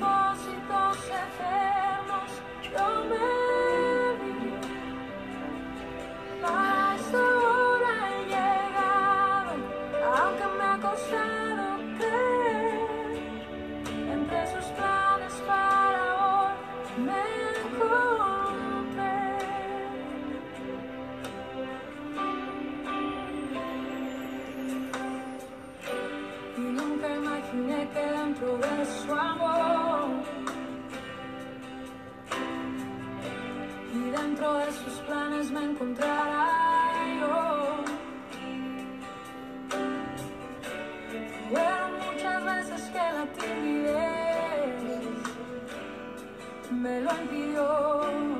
πως τόσο φέρνος dentro de sus planes me encontrara yo. Fueron muchas veces que la timidez me lo impidió.